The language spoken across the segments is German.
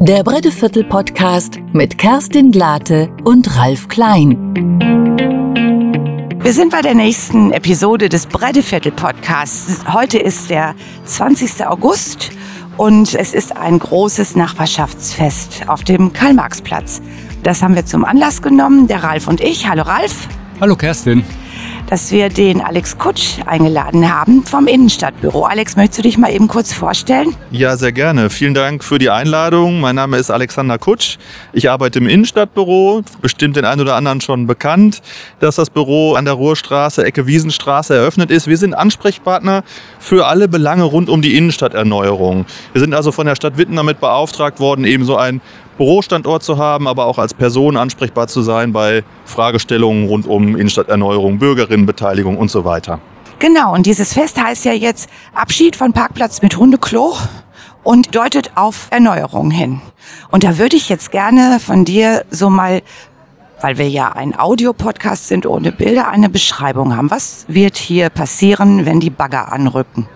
Der Bretteviertel Podcast mit Kerstin Glate und Ralf Klein. Wir sind bei der nächsten Episode des Bretteviertel Podcasts. Heute ist der 20. August und es ist ein großes Nachbarschaftsfest auf dem Karl-Marx-Platz. Das haben wir zum Anlass genommen, der Ralf und ich. Hallo Ralf. Hallo Kerstin dass wir den Alex Kutsch eingeladen haben vom Innenstadtbüro. Alex, möchtest du dich mal eben kurz vorstellen? Ja, sehr gerne. Vielen Dank für die Einladung. Mein Name ist Alexander Kutsch. Ich arbeite im Innenstadtbüro. Bestimmt den einen oder anderen schon bekannt, dass das Büro an der Ruhrstraße, Ecke Wiesenstraße eröffnet ist. Wir sind Ansprechpartner für alle Belange rund um die Innenstadterneuerung. Wir sind also von der Stadt Witten damit beauftragt worden, eben so ein Bürostandort zu haben, aber auch als Person ansprechbar zu sein bei Fragestellungen rund um Innenstadterneuerung, Bürgerinnenbeteiligung und so weiter. Genau, und dieses Fest heißt ja jetzt Abschied von Parkplatz mit Hundeklo und deutet auf Erneuerung hin. Und da würde ich jetzt gerne von dir so mal, weil wir ja ein Audiopodcast sind ohne Bilder, eine Beschreibung haben. Was wird hier passieren, wenn die Bagger anrücken?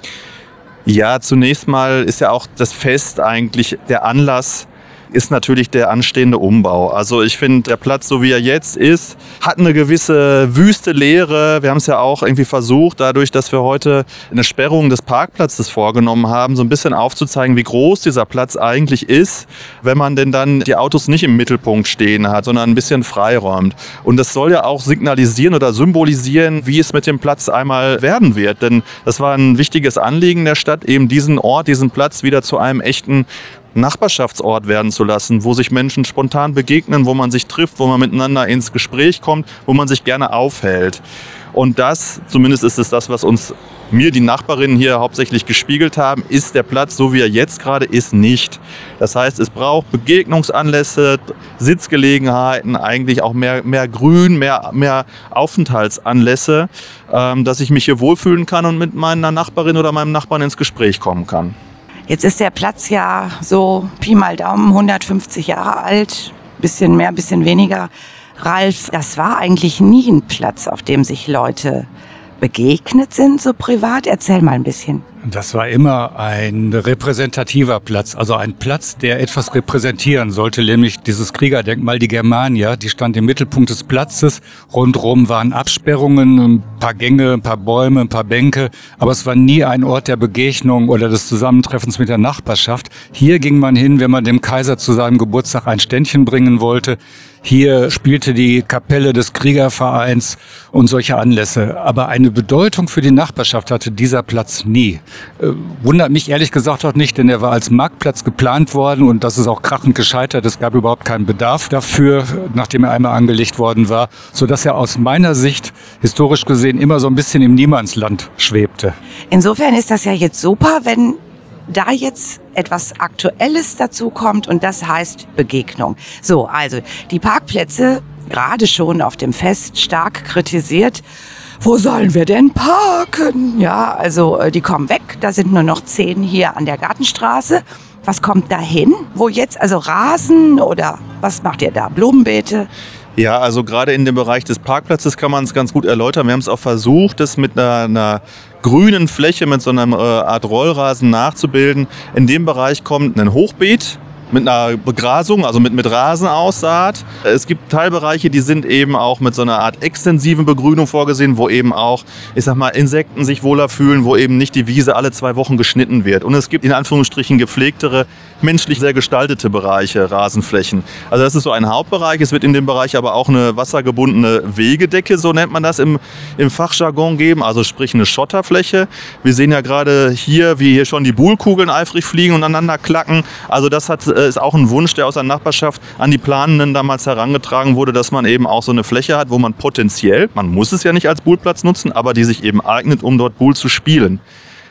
Ja, zunächst mal ist ja auch das Fest eigentlich der Anlass, ist natürlich der anstehende Umbau. Also ich finde, der Platz, so wie er jetzt ist, hat eine gewisse wüste Leere. Wir haben es ja auch irgendwie versucht, dadurch, dass wir heute eine Sperrung des Parkplatzes vorgenommen haben, so ein bisschen aufzuzeigen, wie groß dieser Platz eigentlich ist, wenn man denn dann die Autos nicht im Mittelpunkt stehen hat, sondern ein bisschen freiräumt. Und das soll ja auch signalisieren oder symbolisieren, wie es mit dem Platz einmal werden wird. Denn das war ein wichtiges Anliegen der Stadt, eben diesen Ort, diesen Platz wieder zu einem echten Nachbarschaftsort werden zu lassen, wo sich Menschen spontan begegnen, wo man sich trifft, wo man miteinander ins Gespräch kommt, wo man sich gerne aufhält. Und das, zumindest ist es das, was uns mir die Nachbarinnen hier hauptsächlich gespiegelt haben, ist der Platz, so wie er jetzt gerade ist, nicht. Das heißt, es braucht Begegnungsanlässe, Sitzgelegenheiten, eigentlich auch mehr, mehr Grün, mehr, mehr Aufenthaltsanlässe, ähm, dass ich mich hier wohlfühlen kann und mit meiner Nachbarin oder meinem Nachbarn ins Gespräch kommen kann. Jetzt ist der Platz ja so Pi mal Daumen 150 Jahre alt, bisschen mehr, bisschen weniger. Ralf, das war eigentlich nie ein Platz, auf dem sich Leute begegnet sind, so privat. Erzähl mal ein bisschen. Das war immer ein repräsentativer Platz, also ein Platz, der etwas repräsentieren sollte, nämlich dieses Kriegerdenkmal, die Germania, die stand im Mittelpunkt des Platzes. Rundrum waren Absperrungen, ein paar Gänge, ein paar Bäume, ein paar Bänke, aber es war nie ein Ort der Begegnung oder des Zusammentreffens mit der Nachbarschaft. Hier ging man hin, wenn man dem Kaiser zu seinem Geburtstag ein Ständchen bringen wollte. Hier spielte die Kapelle des Kriegervereins und solche Anlässe. Aber eine Bedeutung für die Nachbarschaft hatte dieser Platz nie. Äh, wundert mich ehrlich gesagt auch nicht, denn er war als Marktplatz geplant worden und das ist auch krachend gescheitert. Es gab überhaupt keinen Bedarf dafür, nachdem er einmal angelegt worden war, so er aus meiner Sicht historisch gesehen immer so ein bisschen im Niemandsland schwebte. Insofern ist das ja jetzt super, wenn da jetzt etwas Aktuelles dazu kommt und das heißt Begegnung. So, also die Parkplätze gerade schon auf dem Fest stark kritisiert wo sollen wir denn parken? Ja, also äh, die kommen weg. Da sind nur noch zehn hier an der Gartenstraße. Was kommt da hin? Wo jetzt? Also Rasen oder was macht ihr da? Blumenbeete? Ja, also gerade in dem Bereich des Parkplatzes kann man es ganz gut erläutern. Wir haben es auch versucht, das mit einer, einer grünen Fläche, mit so einer äh, Art Rollrasen nachzubilden. In dem Bereich kommt ein Hochbeet, mit einer Begrasung, also mit, mit Rasenaussaat. Es gibt Teilbereiche, die sind eben auch mit so einer Art extensiven Begrünung vorgesehen, wo eben auch, ich sag mal, Insekten sich wohler fühlen, wo eben nicht die Wiese alle zwei Wochen geschnitten wird. Und es gibt in Anführungsstrichen gepflegtere, menschlich sehr gestaltete Bereiche, Rasenflächen. Also das ist so ein Hauptbereich. Es wird in dem Bereich aber auch eine wassergebundene Wegedecke, so nennt man das im, im Fachjargon geben, also sprich eine Schotterfläche. Wir sehen ja gerade hier, wie hier schon die Buhlkugeln eifrig fliegen und aneinander klacken. Also das hat ist auch ein Wunsch, der aus der Nachbarschaft an die Planenden damals herangetragen wurde, dass man eben auch so eine Fläche hat, wo man potenziell, man muss es ja nicht als Buhlplatz nutzen, aber die sich eben eignet, um dort Buhl zu spielen.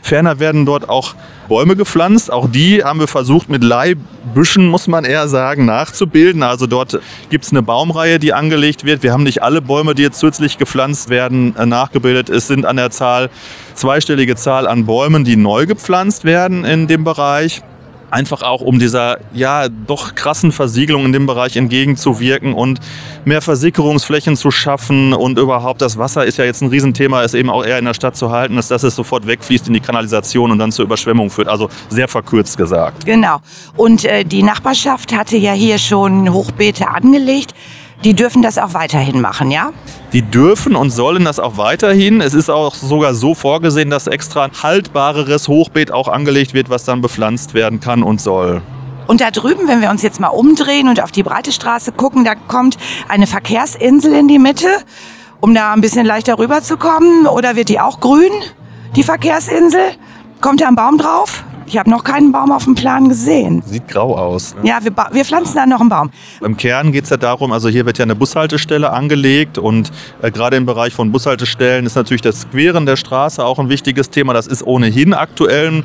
Ferner werden dort auch Bäume gepflanzt. Auch die haben wir versucht mit Leihbüschen, muss man eher sagen, nachzubilden. Also dort gibt es eine Baumreihe, die angelegt wird. Wir haben nicht alle Bäume, die jetzt zusätzlich gepflanzt werden, äh, nachgebildet. Es sind an der Zahl zweistellige Zahl an Bäumen, die neu gepflanzt werden in dem Bereich. Einfach auch um dieser ja doch krassen Versiegelung in dem Bereich entgegenzuwirken und mehr Versickerungsflächen zu schaffen und überhaupt das Wasser ist ja jetzt ein Riesenthema, ist eben auch eher in der Stadt zu halten, dass es sofort wegfließt in die Kanalisation und dann zur Überschwemmung führt. Also sehr verkürzt gesagt. Genau. Und äh, die Nachbarschaft hatte ja hier schon Hochbeete angelegt. Die dürfen das auch weiterhin machen, ja? Die dürfen und sollen das auch weiterhin. Es ist auch sogar so vorgesehen, dass extra ein haltbareres Hochbeet auch angelegt wird, was dann bepflanzt werden kann und soll. Und da drüben, wenn wir uns jetzt mal umdrehen und auf die breite Straße gucken, da kommt eine Verkehrsinsel in die Mitte, um da ein bisschen leichter rüberzukommen. Oder wird die auch grün, die Verkehrsinsel? Kommt da ein Baum drauf? Ich habe noch keinen Baum auf dem Plan gesehen. Sieht grau aus. Ne? Ja, wir, wir, pflanzen da noch einen Baum. Im Kern geht es ja darum, also hier wird ja eine Bushaltestelle angelegt und äh, gerade im Bereich von Bushaltestellen ist natürlich das Queren der Straße auch ein wichtiges Thema. Das ist ohnehin aktuell ein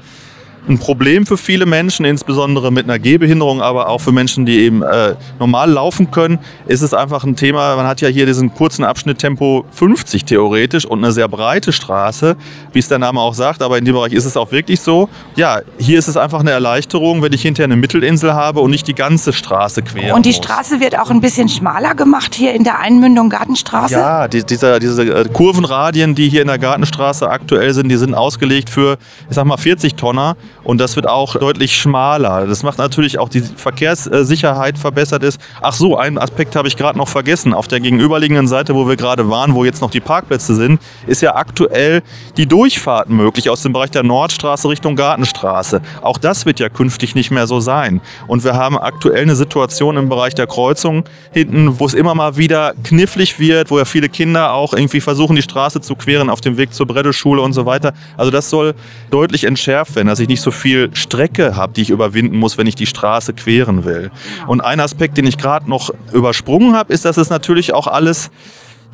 Problem für viele Menschen, insbesondere mit einer Gehbehinderung, aber auch für Menschen, die eben äh, normal laufen können, ist es einfach ein Thema. Man hat ja hier diesen kurzen Abschnitt Tempo 50 theoretisch und eine sehr breite Straße, wie es der Name auch sagt, aber in dem Bereich ist es auch wirklich so. Ja, hier ist es einfach eine Erleichterung, wenn ich hinterher eine Mittelinsel habe und nicht die ganze Straße quer. Und die Straße wird auch ein bisschen schmaler gemacht hier in der Einmündung Gartenstraße? Ja, die, dieser, diese äh, Kurvenradien, die hier in der Gartenstraße aktuell sind, die sind ausgelegt für, ich sag mal, 40 Tonner. Und das wird auch deutlich schmaler. Das macht natürlich auch die Verkehrssicherheit verbessert ist. Ach so, einen Aspekt habe ich gerade noch vergessen. Auf der gegenüberliegenden Seite, wo wir gerade waren, wo jetzt noch die Parkplätze sind, ist ja aktuell die Durchfahrt möglich aus dem Bereich der Nordstraße Richtung Gartenstraße. Auch das wird ja künftig nicht mehr so sein. Und wir haben aktuell eine Situation im Bereich der Kreuzung hinten, wo es immer mal wieder knifflig wird, wo ja viele Kinder auch irgendwie versuchen, die Straße zu queren auf dem Weg zur Breddelschule und so weiter. Also das soll deutlich entschärft werden, dass ich nicht so viel Strecke habe, die ich überwinden muss, wenn ich die Straße queren will. Und ein Aspekt, den ich gerade noch übersprungen habe, ist, dass es natürlich auch alles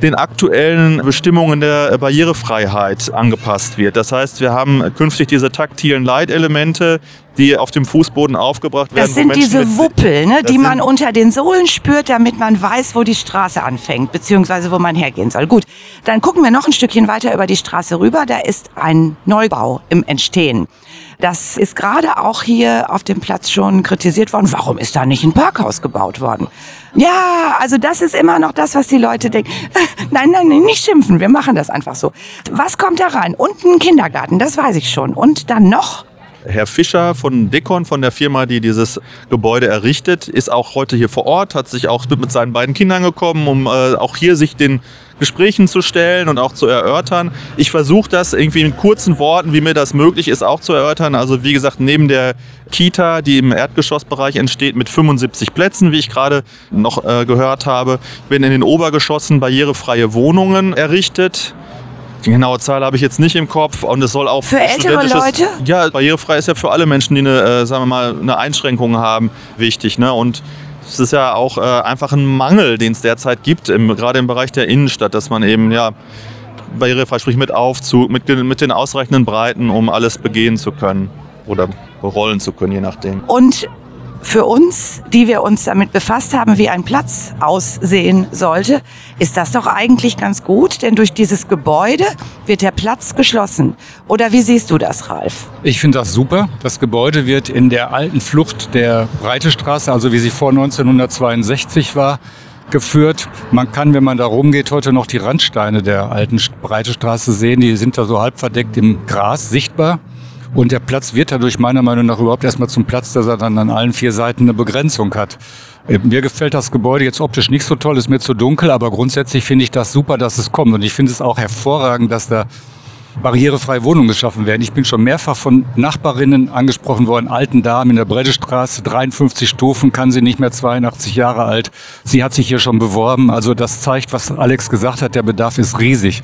den aktuellen Bestimmungen der Barrierefreiheit angepasst wird. Das heißt, wir haben künftig diese taktilen Leitelemente, die auf dem Fußboden aufgebracht werden. Das sind diese Wuppel, ne, die man unter den Sohlen spürt, damit man weiß, wo die Straße anfängt, beziehungsweise wo man hergehen soll. Gut, dann gucken wir noch ein Stückchen weiter über die Straße rüber. Da ist ein Neubau im Entstehen. Das ist gerade auch hier auf dem Platz schon kritisiert worden. Warum ist da nicht ein Parkhaus gebaut worden? Ja, also das ist immer noch das, was die Leute denken. Nein, nein, nicht schimpfen, wir machen das einfach so. Was kommt da rein? Unten Kindergarten, das weiß ich schon. Und dann noch Herr Fischer von Dekon, von der Firma, die dieses Gebäude errichtet, ist auch heute hier vor Ort, hat sich auch mit seinen beiden Kindern gekommen, um äh, auch hier sich den Gesprächen zu stellen und auch zu erörtern. Ich versuche das irgendwie in kurzen Worten, wie mir das möglich ist, auch zu erörtern. Also wie gesagt, neben der Kita, die im Erdgeschossbereich entsteht, mit 75 Plätzen, wie ich gerade noch äh, gehört habe, werden in den Obergeschossen barrierefreie Wohnungen errichtet. Die genaue Zahl habe ich jetzt nicht im Kopf und es soll auch für ältere Leute. Ja, barrierefrei ist ja für alle Menschen, die eine, äh, sagen wir mal, eine Einschränkung haben, wichtig. Ne? Und es ist ja auch äh, einfach ein Mangel, den es derzeit gibt, im, gerade im Bereich der Innenstadt, dass man eben ja barrierefrei, sprich mit Aufzug, mit, mit den ausreichenden Breiten, um alles begehen zu können oder rollen zu können, je nachdem. Und für uns, die wir uns damit befasst haben, wie ein Platz aussehen sollte, ist das doch eigentlich ganz gut, denn durch dieses Gebäude wird der Platz geschlossen. Oder wie siehst du das, Ralf? Ich finde das super. Das Gebäude wird in der alten Flucht der Breitestraße, also wie sie vor 1962 war, geführt. Man kann, wenn man da rumgeht, heute noch die Randsteine der alten Breitestraße sehen. Die sind da so halb verdeckt im Gras sichtbar. Und der Platz wird dadurch meiner Meinung nach überhaupt erstmal zum Platz, dass er dann an allen vier Seiten eine Begrenzung hat. Äh, mir gefällt das Gebäude jetzt optisch nicht so toll, ist mir zu dunkel, aber grundsätzlich finde ich das super, dass es kommt. Und ich finde es auch hervorragend, dass da barrierefreie Wohnungen geschaffen werden. Ich bin schon mehrfach von Nachbarinnen angesprochen worden, alten Damen in der Breddestraße, 53 Stufen, kann sie nicht mehr 82 Jahre alt. Sie hat sich hier schon beworben. Also das zeigt, was Alex gesagt hat, der Bedarf ist riesig.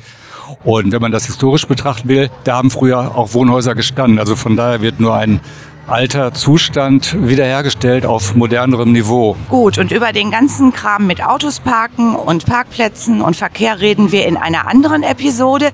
Und wenn man das historisch betrachten will, da haben früher auch Wohnhäuser gestanden. Also von daher wird nur ein alter Zustand wiederhergestellt auf modernerem Niveau. Gut, und über den ganzen Kram mit Autos parken und Parkplätzen und Verkehr reden wir in einer anderen Episode.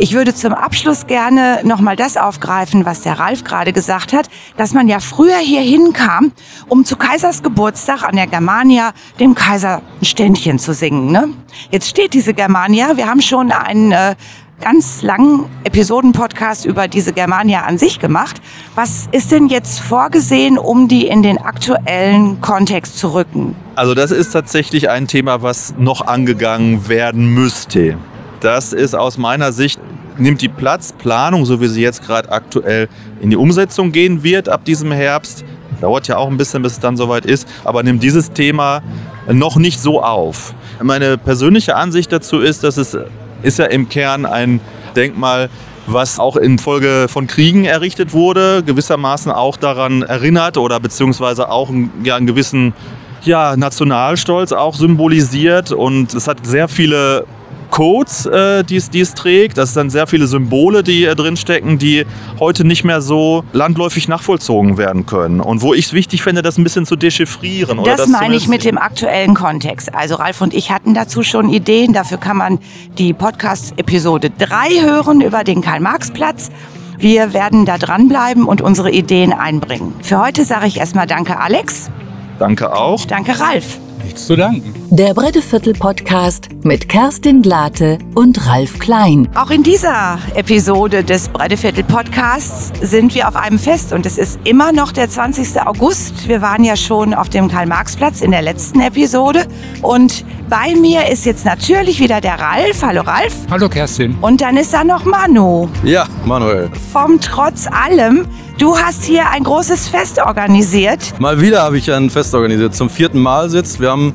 Ich würde zum Abschluss gerne nochmal das aufgreifen, was der Ralf gerade gesagt hat, dass man ja früher hier hinkam, um zu Kaisers Geburtstag an der Germania dem Kaiser ein Ständchen zu singen. Ne? Jetzt steht diese Germania, wir haben schon einen äh, ganz langen Episoden-Podcast über diese Germania an sich gemacht. Was ist denn jetzt vorgesehen, um die in den aktuellen Kontext zu rücken? Also das ist tatsächlich ein Thema, was noch angegangen werden müsste. Das ist aus meiner Sicht, nimmt die Platzplanung, so wie sie jetzt gerade aktuell in die Umsetzung gehen wird ab diesem Herbst, dauert ja auch ein bisschen, bis es dann soweit ist, aber nimmt dieses Thema noch nicht so auf. Meine persönliche Ansicht dazu ist, dass es ist ja im Kern ein Denkmal, was auch infolge von Kriegen errichtet wurde, gewissermaßen auch daran erinnert oder beziehungsweise auch ja, einen gewissen ja, Nationalstolz auch symbolisiert und es hat sehr viele Codes, äh, die es trägt. Das sind sehr viele Symbole, die äh, drinstecken, die heute nicht mehr so landläufig nachvollzogen werden können. Und wo ich es wichtig finde, das ein bisschen zu dechiffrieren. das, das meine ich mit dem aktuellen Kontext. Also Ralf und ich hatten dazu schon Ideen. Dafür kann man die Podcast-Episode 3 hören über den Karl-Marx-Platz. Wir werden da dranbleiben und unsere Ideen einbringen. Für heute sage ich erstmal Danke, Alex. Danke auch. Danke, Ralf. Nichts zu danken. Der Bretteviertel-Podcast mit Kerstin Glate und Ralf Klein. Auch in dieser Episode des Bretteviertel-Podcasts sind wir auf einem Fest und es ist immer noch der 20. August. Wir waren ja schon auf dem Karl-Marx-Platz in der letzten Episode und bei mir ist jetzt natürlich wieder der Ralf. Hallo Ralf. Hallo Kerstin. Und dann ist da noch Manu. Ja, Manuel. Vom Trotz allem. Du hast hier ein großes Fest organisiert. Mal wieder habe ich ein Fest organisiert. Zum vierten Mal sitzt. Wir haben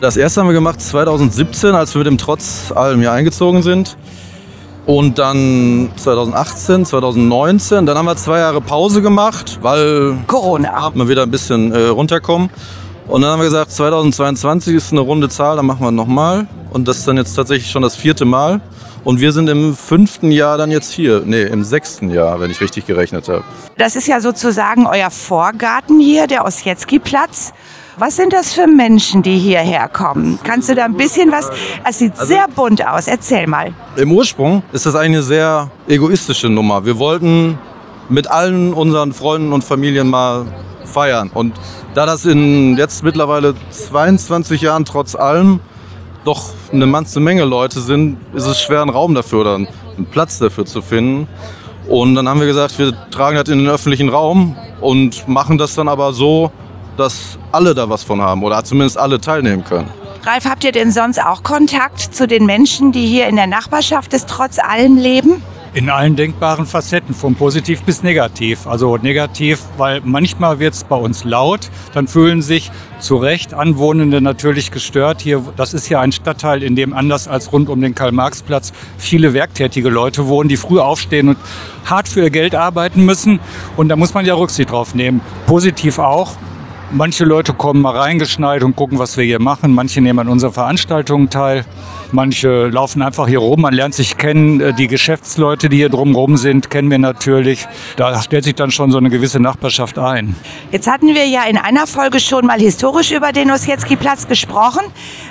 das erste haben wir gemacht 2017, als wir mit dem Trotz allem hier eingezogen sind. Und dann 2018, 2019. Dann haben wir zwei Jahre Pause gemacht, weil Corona. wir wieder ein bisschen äh, runterkommen. Und dann haben wir gesagt, 2022 ist eine runde Zahl, dann machen wir nochmal. Und das ist dann jetzt tatsächlich schon das vierte Mal. Und wir sind im fünften Jahr dann jetzt hier. Nee, im sechsten Jahr, wenn ich richtig gerechnet habe. Das ist ja sozusagen euer Vorgarten hier, der Ossietzky-Platz. Was sind das für Menschen, die hierher kommen? Kannst du da ein bisschen was? Es sieht also, sehr bunt aus. Erzähl mal. Im Ursprung ist das eine sehr egoistische Nummer. Wir wollten mit allen unseren Freunden und Familien mal feiern. Und da das in jetzt mittlerweile 22 Jahren trotz allem doch eine ganze Menge Leute sind, ist es schwer, einen Raum dafür oder einen Platz dafür zu finden. Und dann haben wir gesagt, wir tragen das in den öffentlichen Raum und machen das dann aber so, dass alle da was von haben oder zumindest alle teilnehmen können. Ralf, habt ihr denn sonst auch Kontakt zu den Menschen, die hier in der Nachbarschaft des trotz allem leben? In allen denkbaren Facetten, von positiv bis negativ. Also negativ, weil manchmal wird es bei uns laut, dann fühlen sich zu Recht Anwohnende natürlich gestört. Hier, das ist ja ein Stadtteil, in dem anders als rund um den Karl-Marx-Platz viele werktätige Leute wohnen, die früh aufstehen und hart für ihr Geld arbeiten müssen. Und da muss man ja Rücksicht drauf nehmen. Positiv auch, Manche Leute kommen mal reingeschneit und gucken, was wir hier machen. Manche nehmen an unseren Veranstaltungen teil. Manche laufen einfach hier rum. Man lernt sich kennen. Äh, die Geschäftsleute, die hier drumherum sind, kennen wir natürlich. Da stellt sich dann schon so eine gewisse Nachbarschaft ein. Jetzt hatten wir ja in einer Folge schon mal historisch über den Ossietzky-Platz gesprochen.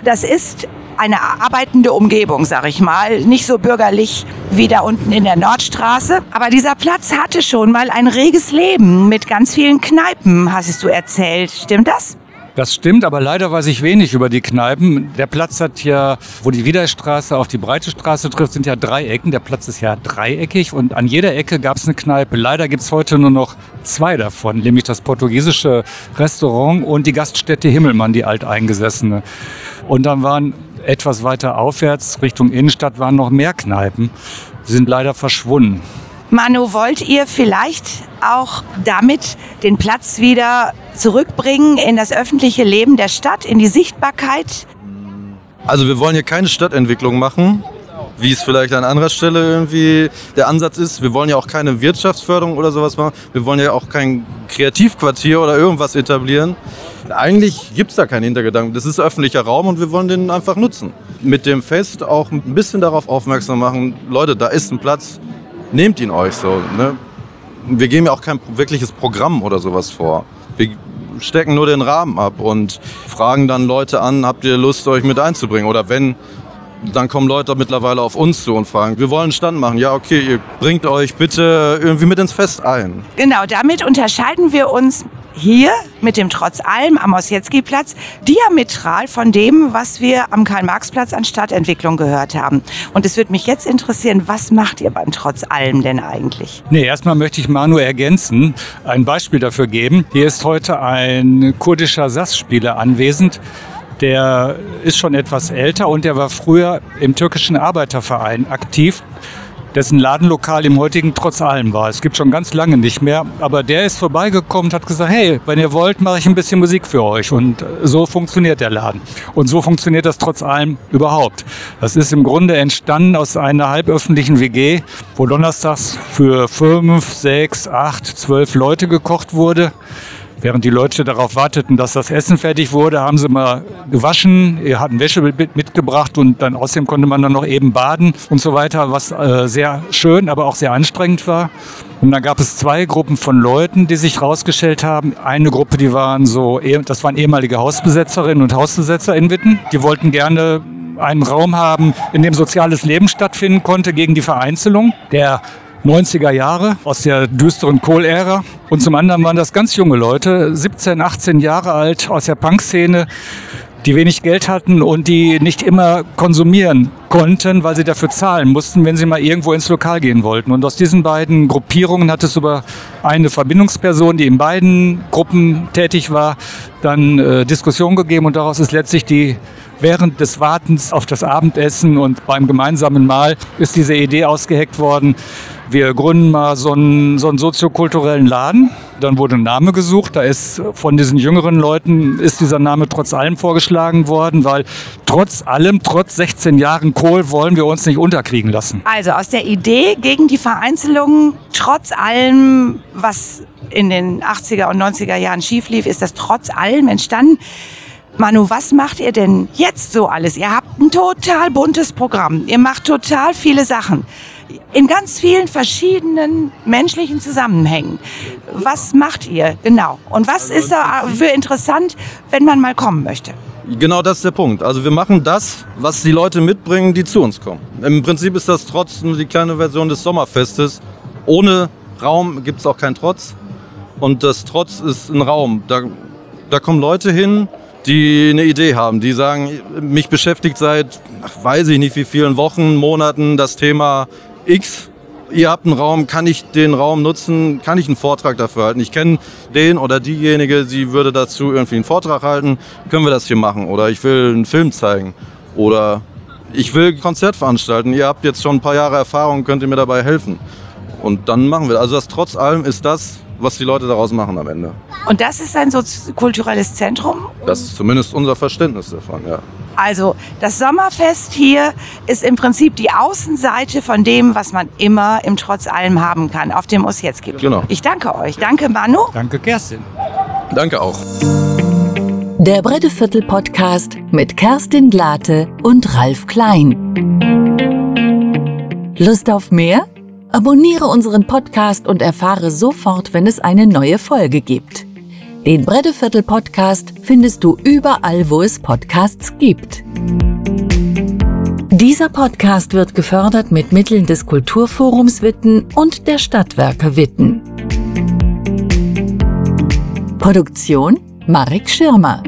Das ist eine arbeitende Umgebung, sag ich mal. Nicht so bürgerlich wie da unten in der Nordstraße. Aber dieser Platz hatte schon mal ein reges Leben mit ganz vielen Kneipen, hast du erzählt. Stimmt das? Das stimmt, aber leider weiß ich wenig über die Kneipen. Der Platz hat ja, wo die Wiederstraße auf die Breite Straße trifft, sind ja drei Ecken. Der Platz ist ja dreieckig und an jeder Ecke gab es eine Kneipe. Leider gibt es heute nur noch zwei davon, nämlich das portugiesische Restaurant und die Gaststätte Himmelmann, die alteingesessene. Und dann waren etwas weiter aufwärts Richtung Innenstadt waren noch mehr Kneipen. Die sind leider verschwunden. Manu, wollt ihr vielleicht auch damit den Platz wieder zurückbringen in das öffentliche Leben der Stadt, in die Sichtbarkeit? Also wir wollen hier keine Stadtentwicklung machen, wie es vielleicht an anderer Stelle irgendwie der Ansatz ist. Wir wollen ja auch keine Wirtschaftsförderung oder sowas machen. Wir wollen ja auch kein Kreativquartier oder irgendwas etablieren. Eigentlich gibt es da keinen Hintergedanken. Das ist öffentlicher Raum und wir wollen den einfach nutzen. Mit dem Fest auch ein bisschen darauf aufmerksam machen, Leute, da ist ein Platz, nehmt ihn euch so. Ne? Wir geben ja auch kein wirkliches Programm oder sowas vor. Wir stecken nur den Rahmen ab und fragen dann Leute an, habt ihr Lust, euch mit einzubringen? Oder wenn dann kommen Leute mittlerweile auf uns zu und fragen, wir wollen einen Stand machen. Ja, okay, ihr bringt euch bitte irgendwie mit ins Fest ein. Genau, damit unterscheiden wir uns hier mit dem Trotz allem am Ossietzky-Platz diametral von dem, was wir am Karl-Marx-Platz an Stadtentwicklung gehört haben. Und es würde mich jetzt interessieren, was macht ihr beim Trotz allem denn eigentlich? Nee, erstmal möchte ich Manu ergänzen, ein Beispiel dafür geben. Hier ist heute ein kurdischer Sassspieler anwesend. Der ist schon etwas älter und der war früher im türkischen Arbeiterverein aktiv dessen Ladenlokal im heutigen Trotz allem war. Es gibt schon ganz lange nicht mehr, aber der ist vorbeigekommen und hat gesagt, hey, wenn ihr wollt, mache ich ein bisschen Musik für euch. Und so funktioniert der Laden. Und so funktioniert das trotz allem überhaupt. Das ist im Grunde entstanden aus einer halböffentlichen WG, wo donnerstags für fünf, sechs, acht, zwölf Leute gekocht wurde. Während die Leute darauf warteten, dass das Essen fertig wurde, haben sie mal gewaschen, hatten Wäsche mitgebracht und dann außerdem konnte man dann noch eben baden und so weiter, was äh, sehr schön, aber auch sehr anstrengend war. Und dann gab es zwei Gruppen von Leuten, die sich rausgestellt haben. Eine Gruppe, die waren so, das waren ehemalige Hausbesetzerinnen und Hausbesetzer in Witten. Die wollten gerne einen Raum haben, in dem soziales Leben stattfinden konnte gegen die Vereinzelung. Der 90er Jahre aus der düsteren Kohl-Ära. Und zum anderen waren das ganz junge Leute, 17, 18 Jahre alt aus der Punk-Szene, die wenig Geld hatten und die nicht immer konsumieren konnten, weil sie dafür zahlen mussten, wenn sie mal irgendwo ins Lokal gehen wollten. Und aus diesen beiden Gruppierungen hat es über eine Verbindungsperson, die in beiden Gruppen tätig war, dann äh, Diskussion gegeben und daraus ist letztlich die während des Wartens auf das Abendessen und beim gemeinsamen Mahl ist diese Idee ausgeheckt worden, wir gründen mal so einen, so einen soziokulturellen Laden. Dann wurde ein Name gesucht. Da ist von diesen jüngeren Leuten ist dieser Name trotz allem vorgeschlagen worden, weil trotz allem, trotz 16 Jahren Kohl wollen wir uns nicht unterkriegen lassen. Also aus der Idee gegen die Vereinzelung, trotz allem, was in den 80er und 90er Jahren schief lief, ist das trotz allem entstanden. Manu, was macht ihr denn jetzt so alles? Ihr habt ein total buntes Programm. Ihr macht total viele Sachen in ganz vielen verschiedenen menschlichen Zusammenhängen. Was macht ihr genau? Und was ist da für interessant, wenn man mal kommen möchte? Genau das ist der Punkt. Also wir machen das, was die Leute mitbringen, die zu uns kommen. Im Prinzip ist das trotzdem die kleine Version des Sommerfestes. Ohne Raum gibt es auch keinen Trotz. Und das Trotz ist ein Raum. Da, da kommen Leute hin, die eine Idee haben, die sagen, mich beschäftigt seit, weiß ich nicht wie vielen Wochen, Monaten das Thema X, ihr habt einen Raum, kann ich den Raum nutzen, kann ich einen Vortrag dafür halten? Ich kenne den oder diejenige, sie würde dazu irgendwie einen Vortrag halten, können wir das hier machen? Oder ich will einen Film zeigen oder ich will ein Konzert veranstalten, ihr habt jetzt schon ein paar Jahre Erfahrung, könnt ihr mir dabei helfen? Und dann machen wir. Also das trotz allem ist das, was die Leute daraus machen am Ende. Und das ist ein kulturelles Zentrum? Das ist zumindest unser Verständnis davon, ja. Also das Sommerfest hier ist im Prinzip die Außenseite von dem, was man immer im Trotz allem haben kann, auf dem Ossietzky. Genau. Ich danke euch. Danke Manu. Danke Kerstin. Danke auch. Der Bretteviertel Podcast mit Kerstin Glate und Ralf Klein. Lust auf mehr? Abonniere unseren Podcast und erfahre sofort, wenn es eine neue Folge gibt. Den Bretteviertel Podcast findest du überall, wo es Podcasts gibt. Dieser Podcast wird gefördert mit Mitteln des Kulturforums Witten und der Stadtwerke Witten. Produktion Marek Schirmer.